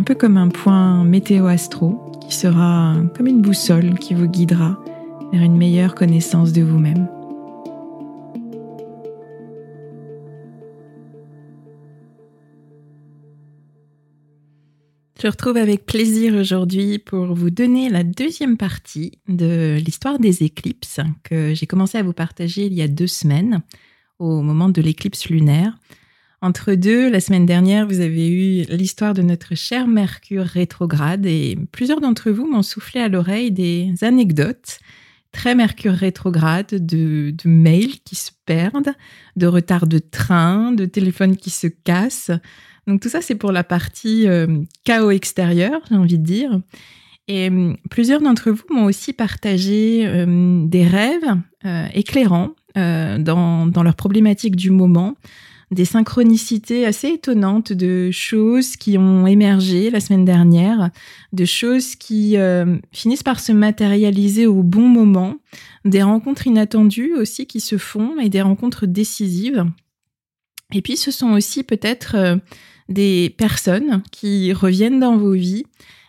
un peu comme un point météo-astro qui sera comme une boussole qui vous guidera vers une meilleure connaissance de vous-même. Je retrouve avec plaisir aujourd'hui pour vous donner la deuxième partie de l'histoire des éclipses que j'ai commencé à vous partager il y a deux semaines au moment de l'éclipse lunaire. Entre deux, la semaine dernière, vous avez eu l'histoire de notre cher Mercure rétrograde et plusieurs d'entre vous m'ont soufflé à l'oreille des anecdotes très Mercure rétrograde, de, mails qui se perdent, de retards de train, de téléphones qui se cassent. Donc tout ça, c'est pour la partie euh, chaos extérieur, j'ai envie de dire. Et euh, plusieurs d'entre vous m'ont aussi partagé euh, des rêves éclairants dans, dans leur problématique du moment des synchronicités assez étonnantes de choses qui ont émergé la semaine dernière, de choses qui euh, finissent par se matérialiser au bon moment, des rencontres inattendues aussi qui se font et des rencontres décisives. Et puis ce sont aussi peut-être euh, des personnes qui reviennent dans vos vies,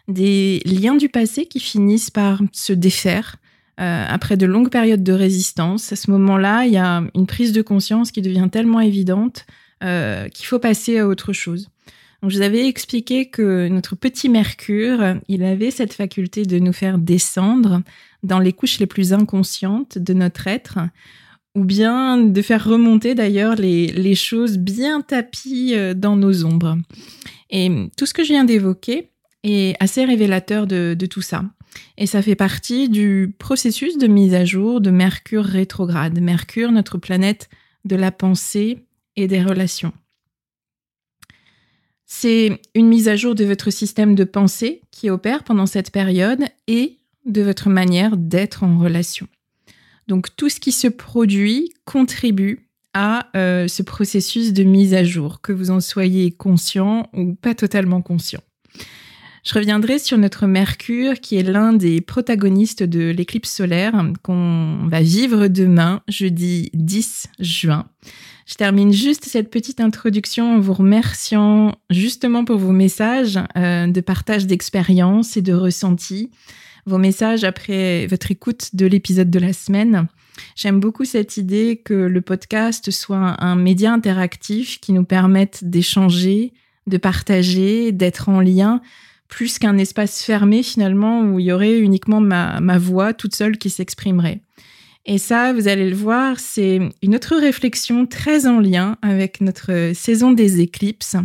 des liens du passé qui finissent par se défaire, euh, après de longues périodes de résistance, à ce moment-là, il y a une prise de conscience qui devient tellement évidente euh, qu'il faut passer à autre chose. Donc, je vous avais expliqué que notre petit Mercure, il avait cette faculté de nous faire descendre dans les couches les plus inconscientes de notre être, ou bien de faire remonter d'ailleurs les, choses bien tapies euh, dans nos ombres. Et tout ce que je viens d'évoquer est assez révélateur de tout ça. Et ça fait partie du processus de mise à jour de Mercure rétrograde. Mercure, notre planète de la pensée et des relations. C'est une mise à jour de votre système de pensée qui opère pendant cette période et de votre manière d'être en relation. Donc tout ce qui se produit contribue à euh, ce processus de mise à jour, que vous en soyez conscient ou pas totalement conscient. Je reviendrai sur notre Mercure, qui est l'un des protagonistes de l'éclipse solaire qu'on va vivre demain, jeudi 10 juin. Je termine juste cette petite introduction en vous remerciant justement pour vos messages euh, de partage d'expérience et de ressenti, vos messages après votre écoute de l'épisode de la semaine. J'aime beaucoup cette idée que le podcast soit un média interactif qui nous permette d'échanger, de partager, d'être en lien plus qu'un espace fermé finalement où il y aurait uniquement ma, voix toute seule qui s'exprimerait. Et ça, vous allez le voir, c'est une autre réflexion très en lien avec notre saison des éclipses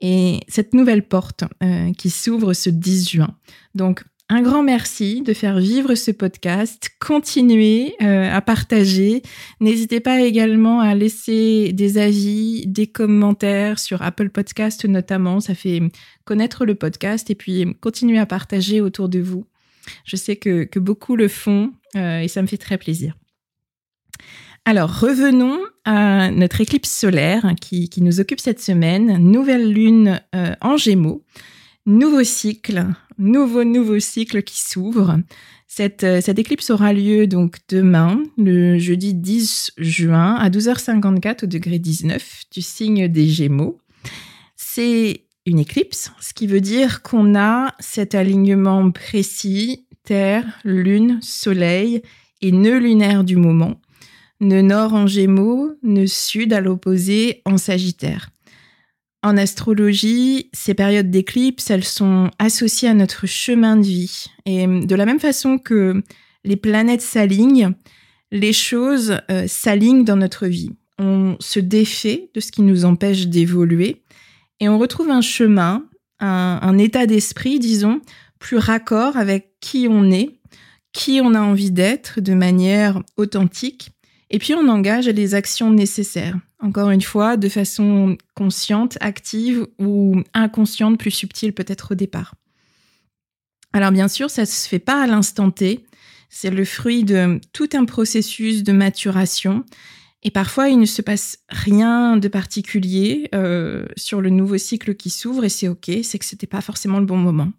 et cette nouvelle porte euh, qui s'ouvre ce 10 juin. Donc, un grand merci de faire vivre ce podcast. Continuez euh, à partager. N'hésitez pas également à laisser des avis, des commentaires sur Apple Podcast notamment. Ça fait connaître le podcast et puis continuez à partager autour de vous. Je sais que, beaucoup le font euh, et ça me fait très plaisir. Alors, revenons à notre éclipse solaire qui, nous occupe cette semaine. Nouvelle lune euh, en gémeaux. Nouveau cycle, nouveau, nouveau cycle qui s'ouvre. Cette, euh, cette, éclipse aura lieu donc demain, le jeudi 10 juin, à 12h54 au degré 19 du signe des Gémeaux. C'est une éclipse, ce qui veut dire qu'on a cet alignement précis, Terre, Lune, Soleil et nœud lunaire du moment, nœud nord en Gémeaux, nœud sud à l'opposé en Sagittaire. En astrologie, ces périodes d'éclipse, elles sont associées à notre chemin de vie. Et de la même façon que les planètes s'alignent, les choses euh, s'alignent dans notre vie. On se défait de ce qui nous empêche d'évoluer et on retrouve un chemin, un état d'esprit, disons, plus raccord avec qui on est, qui on a envie d'être de manière authentique et puis on engage les actions nécessaires. Encore une fois, de façon consciente, active ou inconsciente, plus subtile peut-être au départ. Alors bien sûr, ça ne se fait pas à l'instant T. C'est le fruit de tout un processus de maturation. Et parfois, il ne se passe rien de particulier euh, sur le nouveau cycle qui s'ouvre et c'est OK, c'est que ce n'était pas forcément le bon moment.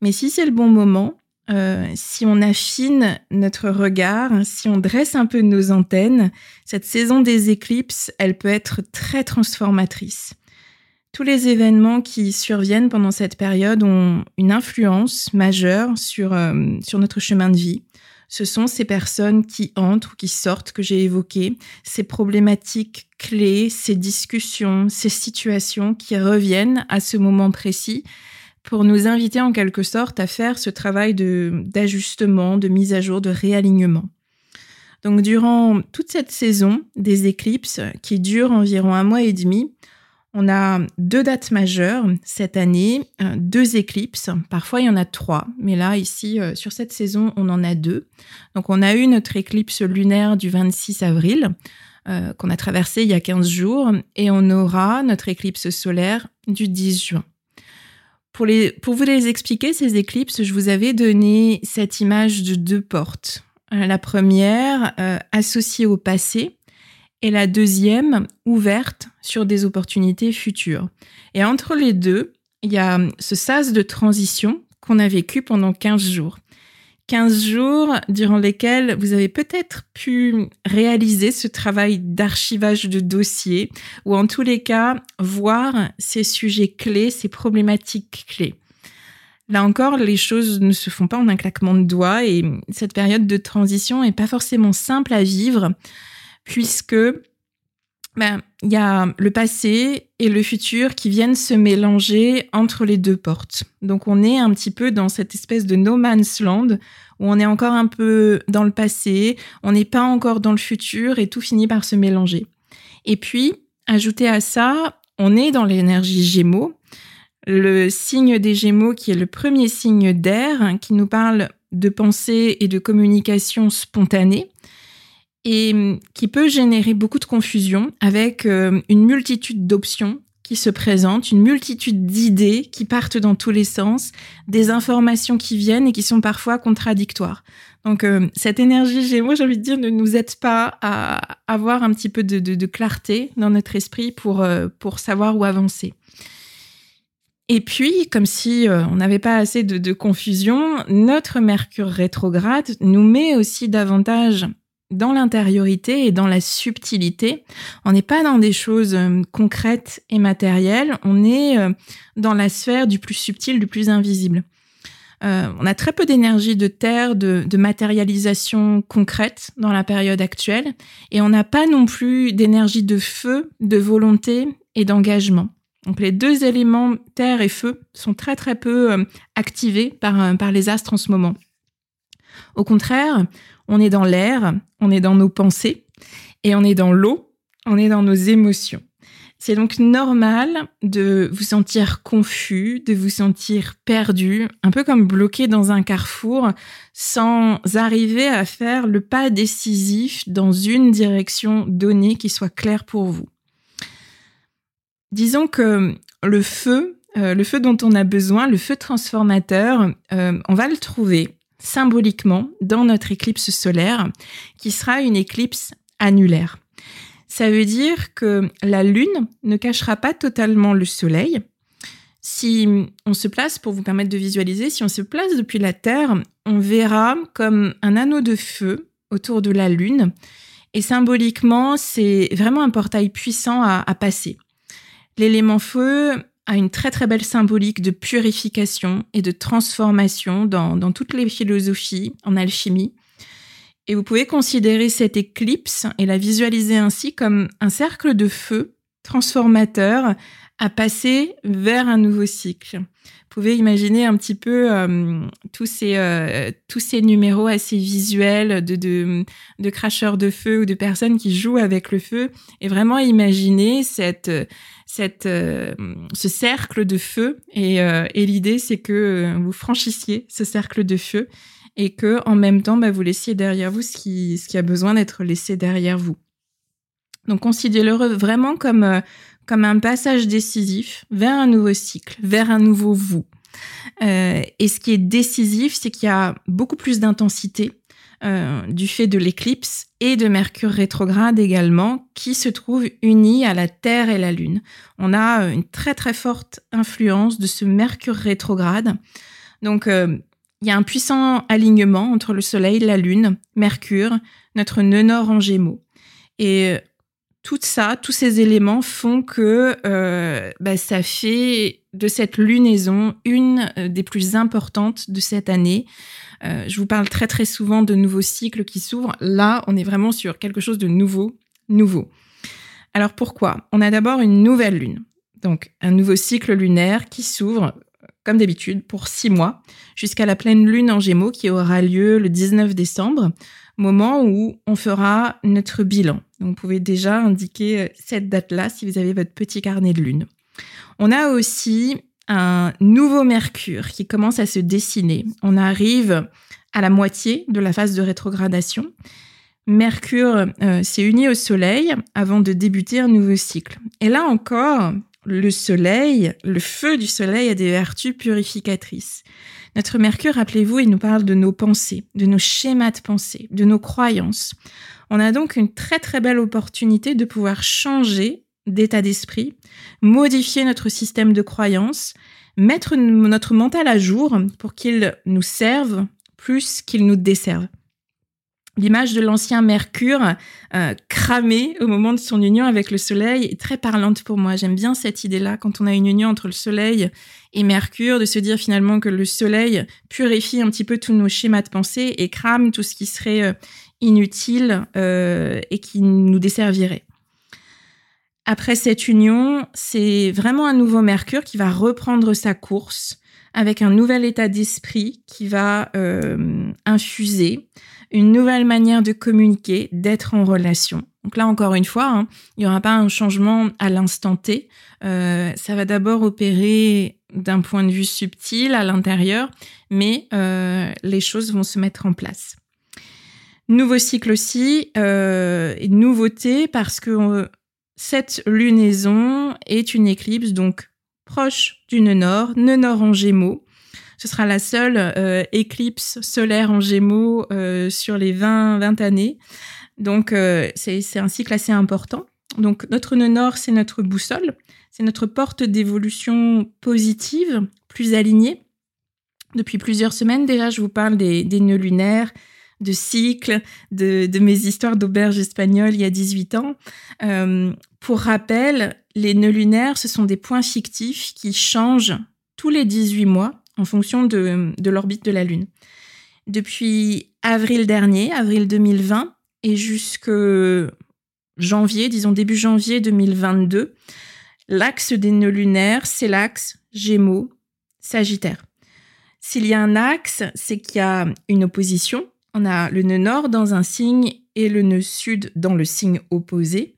Mais si c'est le bon moment, euh, si on affine notre regard, si on dresse un peu nos antennes, cette saison des éclipses, elle peut être très transformatrice. Tous les événements qui surviennent pendant cette période ont une influence majeure sur, euh, sur notre chemin de vie. Ce sont ces personnes qui entrent ou qui sortent que j'ai évoquées, ces problématiques clés, ces discussions, ces situations qui reviennent à ce moment précis pour nous inviter en quelque sorte à faire ce travail d'ajustement, de, mise à jour, de réalignement. Donc durant toute cette saison des éclipses qui dure environ un mois et demi, on a deux dates majeures cette année, euh, deux éclipses. Parfois, il y en a trois, mais là, ici, euh, sur cette saison, on en a deux. Donc, on a eu notre éclipse lunaire du 26 avril, euh, qu'on a traversé il y a 15 jours, et on aura notre éclipse solaire du 10 juin. Pour, vous les expliquer, ces éclipses, je vous avais donné cette image de deux portes. Euh, la première euh, associée au passé et la deuxième ouverte sur des opportunités futures. Et entre les deux, il y a ce sas de transition qu'on a vécu pendant 15 jours. 15 jours durant lesquels vous avez peut-être pu réaliser ce travail d'archivage de dossiers ou en tous les cas voir ces sujets clés, ces problématiques clés. Là encore, les choses ne se font pas en un claquement de doigts et cette période de transition n'est pas forcément simple à vivre puisque ben, il y a le passé et le futur qui viennent se mélanger entre les deux portes. Donc on est un petit peu dans cette espèce de no man's land où on est encore un peu dans le passé, on n'est pas encore dans le futur et tout finit par se mélanger. Et puis, ajouté à ça, on est dans l'énergie Gémeaux, le signe des Gémeaux qui est le premier signe d'air hein, qui nous parle de pensée et de communication spontanée et hum, qui peut générer beaucoup de confusion avec euh, une multitude d'options qui se présentent, une multitude d'idées qui partent dans tous les sens, des informations qui viennent et qui sont parfois contradictoires. Donc euh, cette énergie Gémeaux, j'ai envie de dire, ne nous aide pas à avoir un petit peu de, clarté dans notre esprit pour, euh, pour savoir où avancer. Et puis, comme si on n'avait pas assez de, de confusion, notre Mercure rétrograde nous met aussi davantage dans l'intériorité et dans la subtilité. On n'est pas dans des choses euh, concrètes et matérielles, on est euh, dans la sphère du plus subtil, du plus invisible. Euh, on a très peu d'énergie de terre, de, de, matérialisation concrète dans la période actuelle, et on n'a pas non plus d'énergie de feu, de volonté et d'engagement. Donc les deux éléments, terre et feu, sont très très peu activés par, par les astres en ce moment. Au contraire, on est dans l'air, on est dans nos pensées et on est dans l'eau, on est dans nos émotions. C'est donc normal de vous sentir confus, de vous sentir perdu, un peu comme bloqué dans un carrefour, sans arriver à faire le pas décisif dans une direction donnée qui soit claire pour vous. Disons que le feu, euh, le feu dont on a besoin, le feu transformateur, euh, on va le trouver symboliquement dans notre éclipse solaire, qui sera une éclipse annulaire. Ça veut dire que la Lune ne cachera pas totalement le Soleil. Si on se place, pour vous permettre de visualiser, si on se place depuis la Terre, on verra comme un anneau de feu autour de la Lune. Et symboliquement, c'est vraiment un portail puissant à, passer. L'élément feu a une très très belle symbolique de purification et de transformation dans toutes les philosophies en alchimie. Et vous pouvez considérer cette éclipse et la visualiser ainsi comme un cercle de feu transformateur à passer vers un nouveau cycle. Vous pouvez imaginer un petit peu euh, tous, ces, euh, tous ces numéros assez visuels de, de, de, cracheurs de feu ou de personnes qui jouent avec le feu et vraiment imaginer cette, cette, euh, ce cercle de feu. Et, et l'idée, c'est que vous franchissiez ce cercle de feu et que en même temps, bah, vous laissiez derrière vous ce qui, ce qui a besoin d'être laissé derrière vous. Donc considérez-le vraiment comme, euh, comme un passage décisif vers un nouveau cycle, vers un nouveau vous. Euh, et ce qui est décisif, c'est qu'il y a beaucoup plus d'intensité euh, du fait de l'éclipse et de Mercure rétrograde également, qui se trouvent unis à la Terre et la Lune. On a une très très forte influence de ce Mercure rétrograde. Donc il y a un puissant alignement entre le Soleil, la Lune, Mercure, notre nœud nord en Gémeaux. Et tout ça, tous ces éléments font que euh, bah, ça fait de cette lunaison une euh, des plus importantes de cette année. je vous parle très très souvent de nouveaux cycles qui s'ouvrent. Là, on est vraiment sur quelque chose de nouveau, nouveau. Alors pourquoi? On a d'abord une nouvelle lune, donc un nouveau cycle lunaire qui s'ouvre comme d'habitude, pour six mois, jusqu'à la pleine lune en Gémeaux qui aura lieu le 19 décembre, moment où on fera notre bilan. vous pouvez déjà indiquer euh, cette date-là si vous avez votre petit carnet de lune. On a aussi un nouveau Mercure qui commence à se dessiner. On arrive à la moitié de la phase de rétrogradation. Mercure euh, s'est uni au Soleil avant de débuter un nouveau cycle. Et là encore, le soleil, le feu du soleil a des vertus purificatrices. Notre Mercure, rappelez-vous, il nous parle de nos pensées, de nos schémas de pensée, de nos croyances. On a donc une très très belle opportunité de pouvoir changer d'état d'esprit, modifier notre système de croyances, mettre notre mental à jour pour qu'il nous serve plus qu'il nous desserve. L'image de l'ancien Mercure euh, cramé au moment de son union avec le Soleil est très parlante pour moi. J'aime bien cette idée-là, quand on a une union entre le Soleil et Mercure, de se dire finalement que le Soleil purifie un petit peu tous nos schémas de pensée et crame tout ce qui serait euh, inutile euh, et qui nous desservirait. Après cette union, c'est vraiment un nouveau Mercure qui va reprendre sa course avec un nouvel état d'esprit qui va infuser une nouvelle manière de communiquer, d'être en relation. Donc là, encore une fois, hein, il n'y aura pas un changement à l'instant T. Euh, ça va d'abord opérer d'un point de vue subtil à l'intérieur, mais euh, les choses vont se mettre en place. Nouveau cycle aussi, euh, nouveauté parce que cette lunaison est une éclipse donc proche du nœud nord, nœud nord en gémeaux, ce sera la seule euh, éclipse solaire en Gémeaux euh, sur les 20, 20 années. Donc, euh, c'est un cycle assez important. Donc, notre nœud nord, c'est notre boussole. C'est notre porte d'évolution positive, plus alignée. Depuis plusieurs semaines déjà, je vous parle des, nœuds lunaires, de cycles, de, de mes histoires d'auberge espagnole il y a 18 ans. pour rappel, les nœuds lunaires, ce sont des points fictifs qui changent tous les 18 mois en fonction de, l'orbite de la Lune. Depuis avril dernier, avril 2020, et jusque janvier, disons début janvier 2022, l'axe des nœuds lunaires, c'est l'axe Gémeaux, Sagittaire. S'il y a un axe, c'est qu'il y a une opposition. On a le nœud nord dans un signe et le nœud sud dans le signe opposé.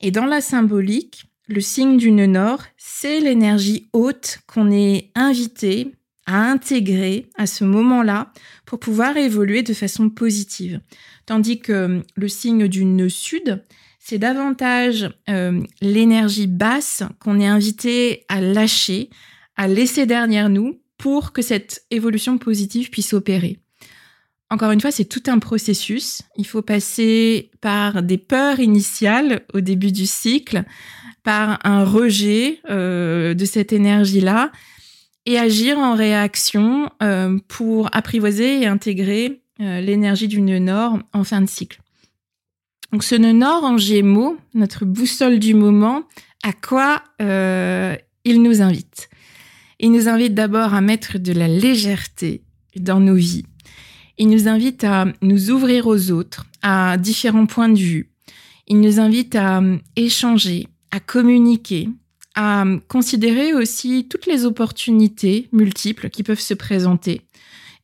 Et dans la symbolique, le signe du nœud nord, c'est l'énergie haute qu'on est invité à intégrer à ce moment-là pour pouvoir évoluer de façon positive. Tandis que le signe du nœud sud, c'est davantage euh, l'énergie basse qu'on est invité à lâcher, à laisser derrière nous pour que cette évolution positive puisse opérer. Encore une fois, c'est tout un processus. Il faut passer par des peurs initiales au début du cycle, par un rejet euh, de cette énergie-là et agir en réaction euh, pour apprivoiser et intégrer euh, l'énergie du nœud nord en fin de cycle. Donc ce nœud nord en gémeaux, notre boussole du moment, à quoi il nous invite? Il nous invite d'abord à mettre de la légèreté dans nos vies. Il nous invite à nous ouvrir aux autres, à différents points de vue. Il nous invite à échanger, à communiquer, à considérer aussi toutes les opportunités multiples qui peuvent se présenter.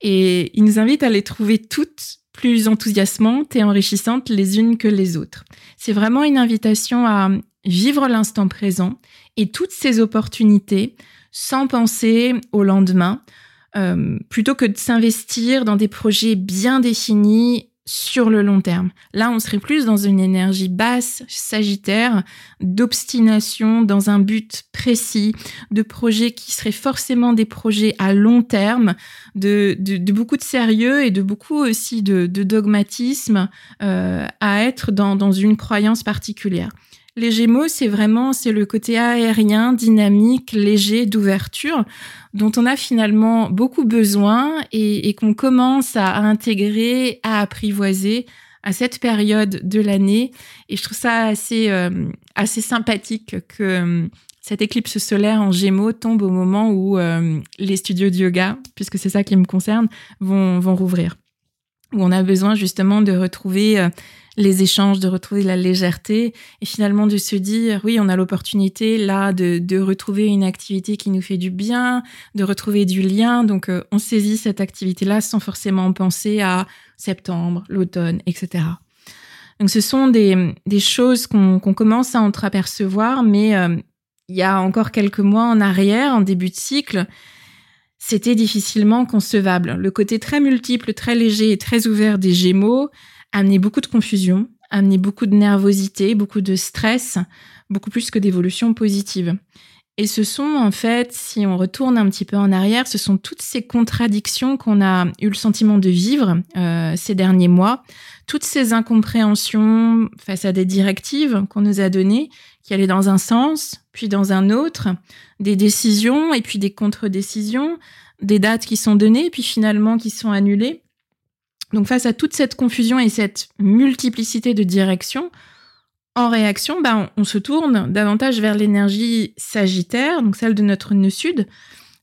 Et il nous invite à les trouver toutes plus enthousiasmantes et enrichissantes les unes que les autres. C'est vraiment une invitation à vivre l'instant présent et toutes ces opportunités sans penser au lendemain, euh, plutôt que de s'investir dans des projets bien définis sur le long terme. Là, on serait plus dans une énergie basse, sagittaire, d'obstination dans un but précis, de projets qui seraient forcément des projets à long terme, de, de, beaucoup de sérieux et de beaucoup aussi de, de dogmatisme euh, à être dans, dans une croyance particulière. Les Gémeaux, c'est vraiment c'est le côté aérien, dynamique, léger, d'ouverture, dont on a finalement beaucoup besoin et, qu'on commence à, intégrer, à apprivoiser à cette période de l'année. Et je trouve ça assez euh, assez sympathique que euh, cette éclipse solaire en Gémeaux tombe au moment où euh, les studios de yoga, puisque c'est ça qui me concerne, vont vont rouvrir. Où on a besoin justement de retrouver les échanges, de retrouver la légèreté et finalement de se dire, oui, on a l'opportunité là de, de, retrouver une activité qui nous fait du bien, de retrouver du lien. Donc, euh, on saisit cette activité-là sans forcément penser à septembre, l'automne, etc. Donc, ce sont des, des choses qu'on commence à entreapercevoir, mais euh, il y a encore quelques mois en arrière, en début de cycle, c'était difficilement concevable. Le côté très multiple, très léger et très ouvert des Gémeaux amener beaucoup de confusion, amener beaucoup de nervosité, beaucoup de stress, beaucoup plus que d'évolution positive. Et ce sont en fait, si on retourne un petit peu en arrière, ce sont toutes ces contradictions qu'on a eu le sentiment de vivre euh, ces derniers mois, toutes ces incompréhensions face à des directives qu'on nous a données, qui allaient dans un sens, puis dans un autre, des décisions et puis des contre-décisions, des dates qui sont données, puis finalement qui sont annulées. Donc face à toute cette confusion et cette multiplicité de directions, en réaction, ben, on, se tourne davantage vers l'énergie sagittaire, donc celle de notre nœud sud,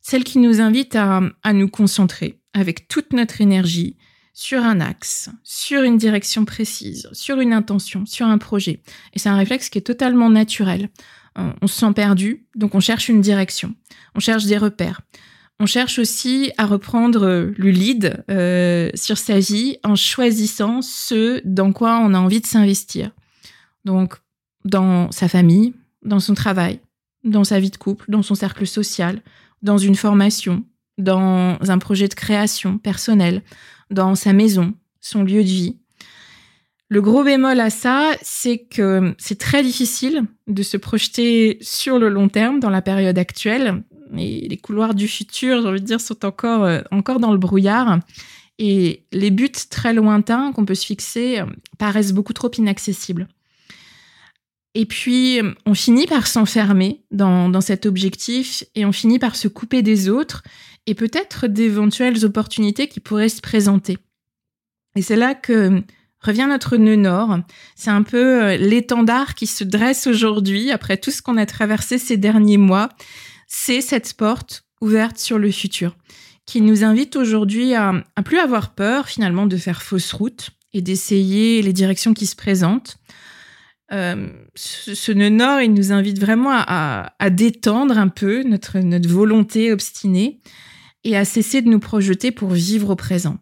celle qui nous invite à, à nous concentrer avec toute notre énergie sur un axe, sur une direction précise, sur une intention, sur un projet. Et c'est un réflexe qui est totalement naturel. On se sent perdu, donc on cherche une direction, on cherche des repères. On cherche aussi à reprendre euh, le lead euh, sur sa vie en choisissant ce dans quoi on a envie de s'investir. Donc, dans sa famille, dans son travail, dans sa vie de couple, dans son cercle social, dans une formation, dans un projet de création personnelle, dans sa maison, son lieu de vie. Le gros bémol à ça, c'est que c'est très difficile de se projeter sur le long terme dans la période actuelle les couloirs du futur, j'ai envie de dire, sont encore, euh, encore dans le brouillard. Et les buts très lointains qu'on peut se fixer euh, paraissent beaucoup trop inaccessibles. Et puis, on finit par s'enfermer dans, dans cet objectif et on finit par se couper des autres et peut-être d'éventuelles opportunités qui pourraient se présenter. Et c'est là que revient notre nœud nord. C'est un peu euh, l'étendard qui se dresse aujourd'hui après tout ce qu'on a traversé ces derniers mois c'est cette porte ouverte sur le futur qui nous invite aujourd'hui à, à plus avoir peur finalement de faire fausse route et d'essayer les directions qui se présentent. Euh, ce, nœud nord, il nous invite vraiment à, détendre un peu notre, notre volonté obstinée et à cesser de nous projeter pour vivre au présent.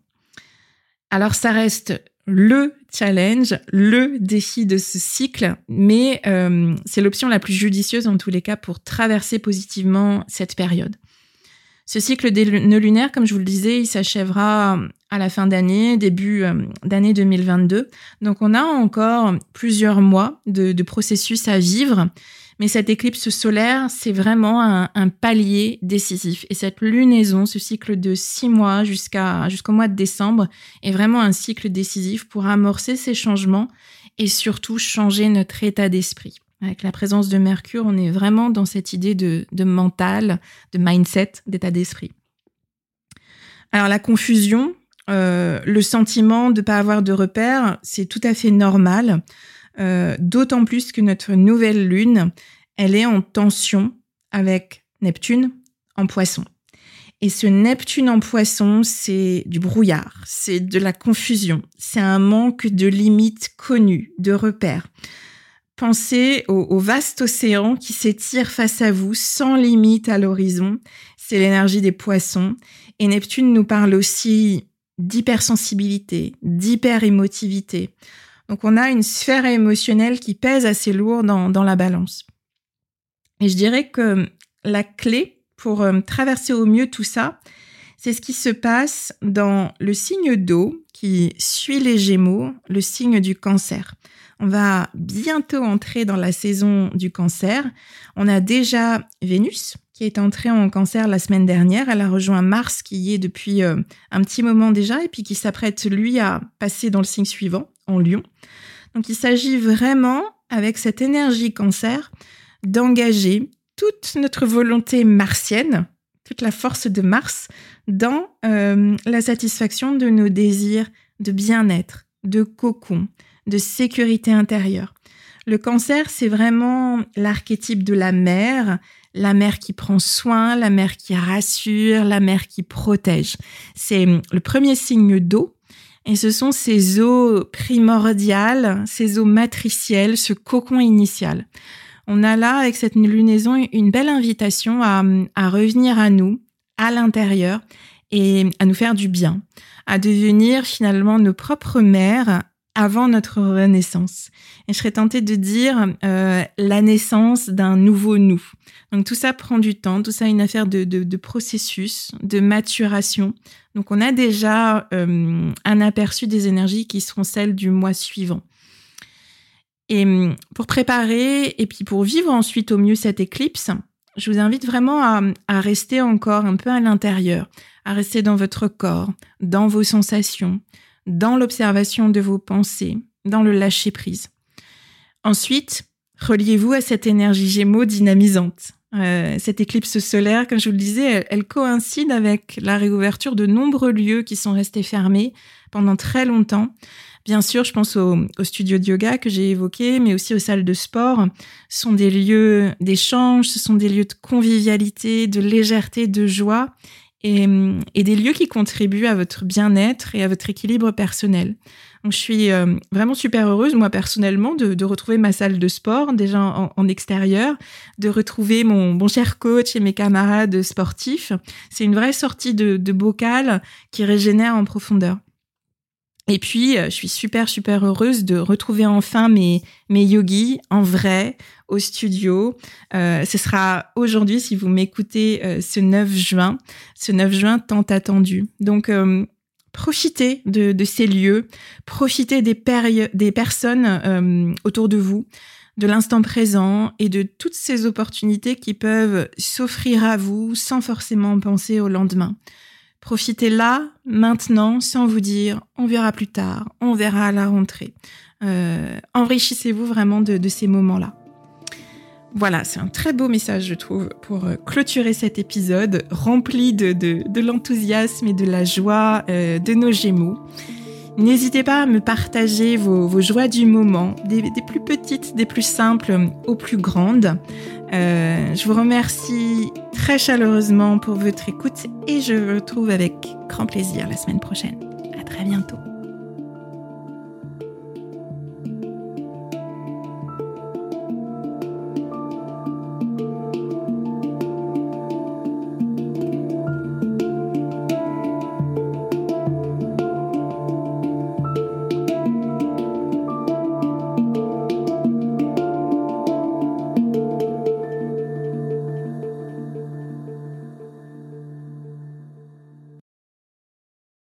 Alors ça reste le challenge, le défi de ce cycle, mais euh, c'est l'option la plus judicieuse en tous les cas pour traverser positivement cette période. Ce cycle des nœuds lunaires, comme je vous le disais, il s'achèvera à la fin d'année, début euh, d'année 2022. Donc on a encore plusieurs mois de, de processus à vivre mais cette éclipse solaire, c'est vraiment un, palier décisif. Et cette lunaison, ce cycle de six mois jusqu'à jusqu'au mois de décembre, est vraiment un cycle décisif pour amorcer ces changements et surtout changer notre état d'esprit. Avec la présence de Mercure, on est vraiment dans cette idée de, mental, de mindset, d'état d'esprit. Alors la confusion, euh, le sentiment de ne pas avoir de repères, c'est tout à fait normal. Euh, d'autant plus que notre nouvelle lune, elle est en tension avec Neptune en poisson. Et ce Neptune en poisson, c'est du brouillard, c'est de la confusion, c'est un manque de limites connues, de repères. Pensez au, au vaste océan qui s'étire face à vous sans limite à l'horizon. C'est l'énergie des poissons. Et Neptune nous parle aussi d'hypersensibilité, d'hyperémotivité. Donc on a une sphère émotionnelle qui pèse assez lourd dans, la balance. Et je dirais que la clé pour euh, traverser au mieux tout ça, c'est ce qui se passe dans le signe d'eau qui suit les Gémeaux, le signe du cancer. On va bientôt entrer dans la saison du cancer. On a déjà Vénus qui est entrée en cancer la semaine dernière. Elle a rejoint Mars qui y est depuis euh, un petit moment déjà et puis qui s'apprête lui à passer dans le signe suivant, en Lion. Donc il s'agit vraiment, avec cette énergie cancer, d'engager toute notre volonté martienne, toute la force de Mars, dans euh, la satisfaction de nos désirs de bien-être, de cocon, de sécurité intérieure. Le cancer, c'est vraiment l'archétype de la mère, la mère qui prend soin, la mère qui rassure, la mère qui protège. C'est le premier signe d'eau. Et ce sont ces eaux primordiales, ces eaux matricielles, ce cocon initial. On a là, avec cette lunaison, une belle invitation à, revenir à nous, à l'intérieur, et à nous faire du bien, à devenir finalement nos propres mères avant notre renaissance. Et je serais tentée de dire euh, la naissance d'un nouveau nous. Donc tout ça prend du temps, tout ça est une affaire de, processus, de maturation. Donc on a déjà euh, un aperçu des énergies qui seront celles du mois suivant. Et hum, pour préparer et puis pour vivre ensuite au mieux cette éclipse, je vous invite vraiment à rester encore un peu à l'intérieur, à rester dans votre corps, dans vos sensations, dans l'observation de vos pensées, dans le lâcher-prise. Ensuite, reliez-vous à cette énergie gémeaux dynamisante. Euh, cette éclipse solaire, comme je vous le disais, elle, coïncide avec la réouverture de nombreux lieux qui sont restés fermés pendant très longtemps. Bien sûr, je pense aux au studios de yoga que j'ai évoqués, mais aussi aux salles de sport. Ce sont des lieux d'échange, ce sont des lieux de convivialité, de légèreté, de joie et, et, des lieux qui contribuent à votre bien-être et à votre équilibre personnel. Donc, je suis euh, vraiment super heureuse, moi personnellement, de, retrouver ma salle de sport déjà en, extérieur, de retrouver mon cher coach et mes camarades sportifs. C'est une vraie sortie de bocal qui régénère en profondeur. Et puis, euh, je suis super, super heureuse de retrouver enfin mes, mes yogis en vrai au studio. Euh, ce sera aujourd'hui, si vous m'écoutez, euh, ce 9 juin, ce 9 juin tant attendu. Donc, profitez de, de, ces lieux, profitez des, des personnes autour de vous, de l'instant présent et de toutes ces opportunités qui peuvent s'offrir à vous sans forcément penser au lendemain. Profitez là, maintenant, sans vous dire on verra plus tard, on verra à la rentrée. Euh, enrichissez-vous vraiment de, ces moments-là. Voilà, c'est un très beau message, je trouve, pour euh, clôturer cet épisode rempli de, l'enthousiasme et de la joie euh, de nos Gémeaux. N'hésitez pas à me partager vos, joies du moment, des, plus petites, des plus simples aux plus grandes. Euh, je vous remercie très chaleureusement pour votre écoute et je vous retrouve avec grand plaisir la semaine prochaine. À très bientôt.